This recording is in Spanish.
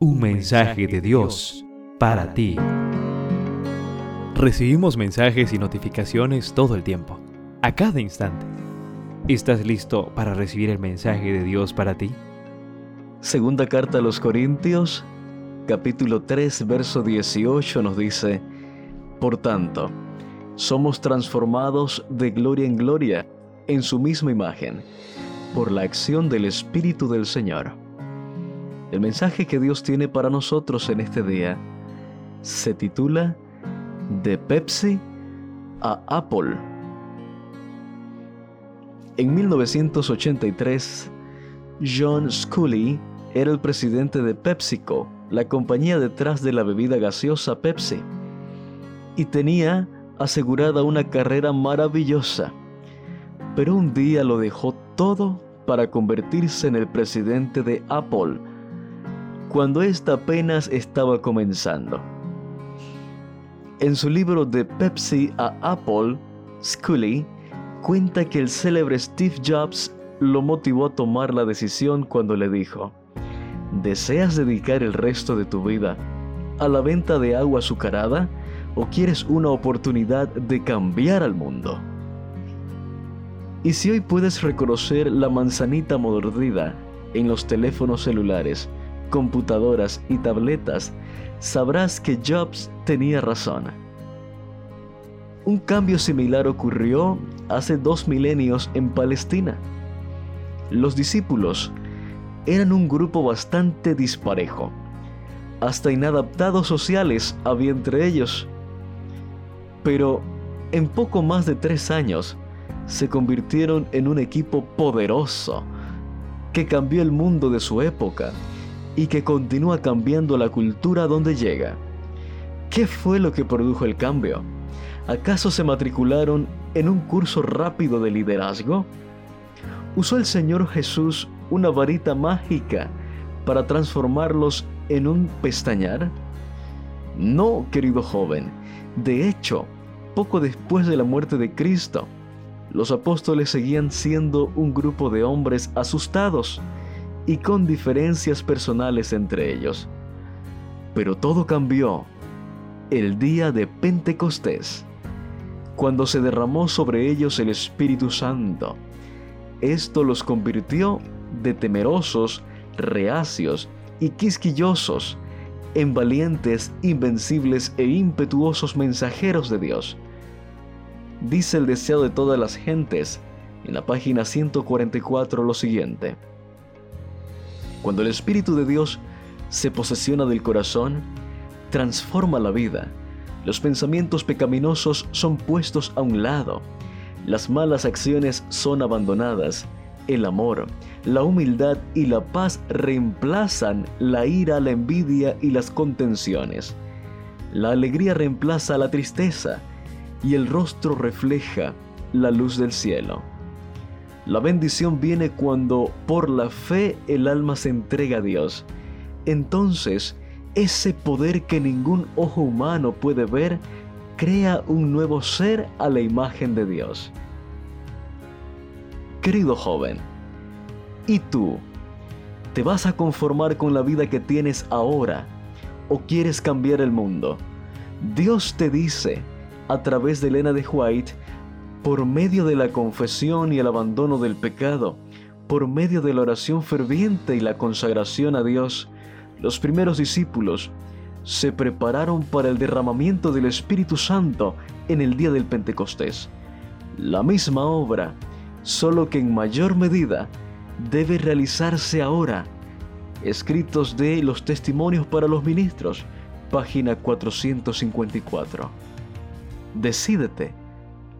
Un mensaje de Dios para ti. Recibimos mensajes y notificaciones todo el tiempo, a cada instante. ¿Estás listo para recibir el mensaje de Dios para ti? Segunda carta a los Corintios, capítulo 3, verso 18 nos dice, Por tanto, somos transformados de gloria en gloria en su misma imagen, por la acción del Espíritu del Señor. El mensaje que Dios tiene para nosotros en este día se titula De Pepsi a Apple. En 1983, John Scully era el presidente de PepsiCo, la compañía detrás de la bebida gaseosa Pepsi, y tenía asegurada una carrera maravillosa. Pero un día lo dejó todo para convertirse en el presidente de Apple, cuando ésta apenas estaba comenzando. En su libro de Pepsi a Apple, Scully cuenta que el célebre Steve Jobs lo motivó a tomar la decisión cuando le dijo, ¿deseas dedicar el resto de tu vida a la venta de agua azucarada o quieres una oportunidad de cambiar al mundo? Y si hoy puedes reconocer la manzanita mordida en los teléfonos celulares, computadoras y tabletas, sabrás que Jobs tenía razón. Un cambio similar ocurrió hace dos milenios en Palestina. Los discípulos eran un grupo bastante disparejo. Hasta inadaptados sociales había entre ellos. Pero en poco más de tres años se convirtieron en un equipo poderoso que cambió el mundo de su época y que continúa cambiando la cultura donde llega. ¿Qué fue lo que produjo el cambio? ¿Acaso se matricularon en un curso rápido de liderazgo? ¿Usó el Señor Jesús una varita mágica para transformarlos en un pestañar? No, querido joven. De hecho, poco después de la muerte de Cristo, los apóstoles seguían siendo un grupo de hombres asustados y con diferencias personales entre ellos. Pero todo cambió el día de Pentecostés, cuando se derramó sobre ellos el Espíritu Santo. Esto los convirtió de temerosos, reacios y quisquillosos en valientes, invencibles e impetuosos mensajeros de Dios. Dice el deseo de todas las gentes en la página 144 lo siguiente. Cuando el Espíritu de Dios se posesiona del corazón, transforma la vida. Los pensamientos pecaminosos son puestos a un lado. Las malas acciones son abandonadas. El amor, la humildad y la paz reemplazan la ira, la envidia y las contenciones. La alegría reemplaza la tristeza y el rostro refleja la luz del cielo. La bendición viene cuando por la fe el alma se entrega a Dios. Entonces, ese poder que ningún ojo humano puede ver, crea un nuevo ser a la imagen de Dios. Querido joven, ¿y tú? ¿Te vas a conformar con la vida que tienes ahora o quieres cambiar el mundo? Dios te dice, a través de Elena de White, por medio de la confesión y el abandono del pecado, por medio de la oración ferviente y la consagración a Dios, los primeros discípulos se prepararon para el derramamiento del Espíritu Santo en el día del Pentecostés. La misma obra, solo que en mayor medida, debe realizarse ahora. Escritos de los testimonios para los ministros, página 454. Decídete